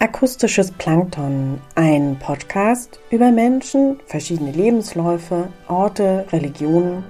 Akustisches Plankton, ein Podcast über Menschen, verschiedene Lebensläufe, Orte, Religionen.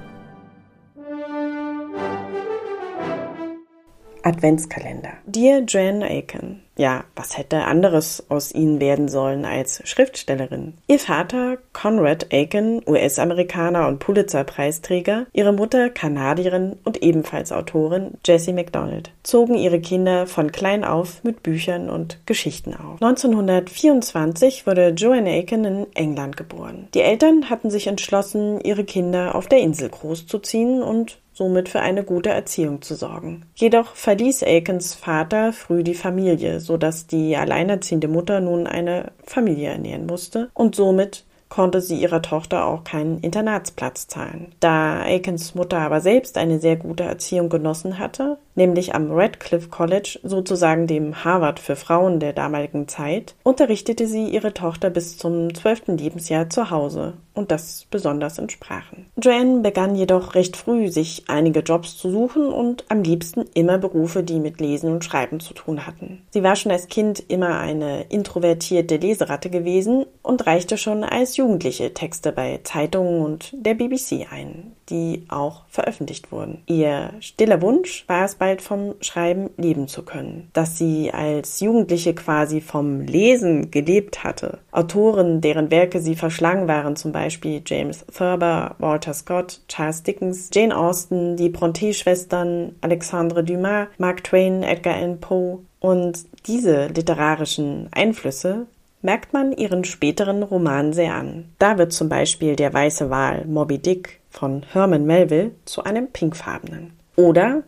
Adventskalender. Dear Jan Aiken. Ja, was hätte anderes aus ihnen werden sollen als Schriftstellerin? Ihr Vater, Conrad Aiken, US-Amerikaner und Pulitzer-Preisträger, ihre Mutter, Kanadierin und ebenfalls Autorin, Jessie MacDonald, zogen ihre Kinder von klein auf mit Büchern und Geschichten auf. 1924 wurde Joanne Aiken in England geboren. Die Eltern hatten sich entschlossen, ihre Kinder auf der Insel großzuziehen und somit für eine gute Erziehung zu sorgen. Jedoch verließ Aikens Vater früh die Familie, so dass die alleinerziehende Mutter nun eine Familie ernähren musste und somit konnte sie ihrer Tochter auch keinen Internatsplatz zahlen. Da Aikens Mutter aber selbst eine sehr gute Erziehung genossen hatte, nämlich am Radcliffe College, sozusagen dem Harvard für Frauen der damaligen Zeit, unterrichtete sie ihre Tochter bis zum zwölften Lebensjahr zu Hause und das besonders in Sprachen. Joanne begann jedoch recht früh, sich einige Jobs zu suchen und am liebsten immer Berufe, die mit Lesen und Schreiben zu tun hatten. Sie war schon als Kind immer eine introvertierte Leseratte gewesen und reichte schon als Jugendliche Texte bei Zeitungen und der BBC ein, die auch veröffentlicht wurden. Ihr stiller Wunsch war es bald vom Schreiben leben zu können. Dass sie als Jugendliche quasi vom Lesen gelebt hatte. Autoren, deren Werke sie verschlang waren, zum Beispiel James Thurber, Walter Scott, Charles Dickens, Jane Austen, die Bronte-Schwestern, Alexandre Dumas, Mark Twain, Edgar Allan Poe. Und diese literarischen Einflüsse merkt man ihren späteren Romanen sehr an. Da wird zum Beispiel der weiße Wal Moby Dick von Herman Melville zu einem pinkfarbenen. Oder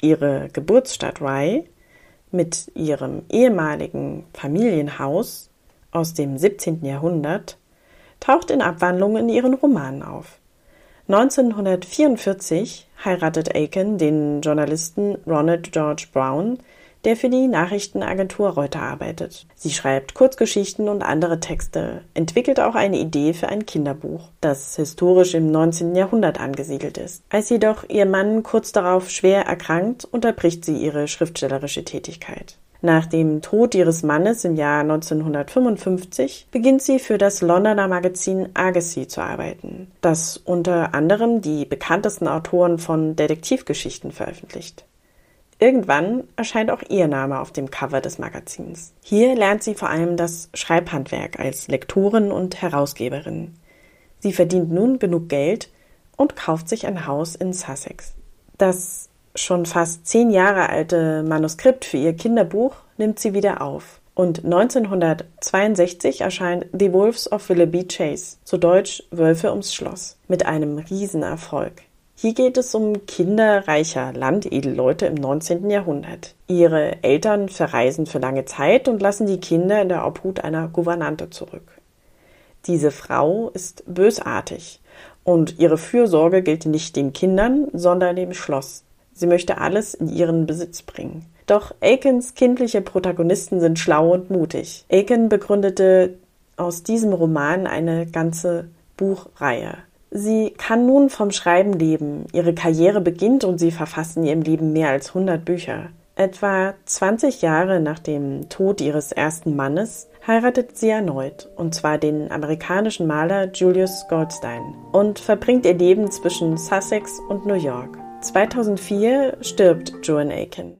ihre Geburtsstadt Rye mit ihrem ehemaligen Familienhaus aus dem 17. Jahrhundert taucht in Abwandlung in ihren Romanen auf. 1944 heiratet Aiken den Journalisten Ronald George Brown, der für die Nachrichtenagentur Reuter arbeitet. Sie schreibt Kurzgeschichten und andere Texte, entwickelt auch eine Idee für ein Kinderbuch, das historisch im 19. Jahrhundert angesiedelt ist. Als jedoch ihr Mann kurz darauf schwer erkrankt, unterbricht sie ihre schriftstellerische Tätigkeit. Nach dem Tod ihres Mannes im Jahr 1955 beginnt sie für das Londoner Magazin Argosy zu arbeiten, das unter anderem die bekanntesten Autoren von Detektivgeschichten veröffentlicht. Irgendwann erscheint auch ihr Name auf dem Cover des Magazins. Hier lernt sie vor allem das Schreibhandwerk als Lektorin und Herausgeberin. Sie verdient nun genug Geld und kauft sich ein Haus in Sussex. Das schon fast zehn Jahre alte Manuskript für ihr Kinderbuch nimmt sie wieder auf. Und 1962 erscheint The Wolves of Willoughby Chase, zu Deutsch Wölfe ums Schloss, mit einem Riesenerfolg. Hier geht es um Kinder reicher Landedelleute im 19. Jahrhundert. Ihre Eltern verreisen für lange Zeit und lassen die Kinder in der Obhut einer Gouvernante zurück. Diese Frau ist bösartig und ihre Fürsorge gilt nicht den Kindern, sondern dem Schloss. Sie möchte alles in ihren Besitz bringen. Doch Aikens kindliche Protagonisten sind schlau und mutig. Aiken begründete aus diesem Roman eine ganze Buchreihe. Sie kann nun vom Schreiben leben. Ihre Karriere beginnt und sie verfasst in ihrem Leben mehr als 100 Bücher. Etwa 20 Jahre nach dem Tod ihres ersten Mannes heiratet sie erneut, und zwar den amerikanischen Maler Julius Goldstein, und verbringt ihr Leben zwischen Sussex und New York. 2004 stirbt Joan Aiken.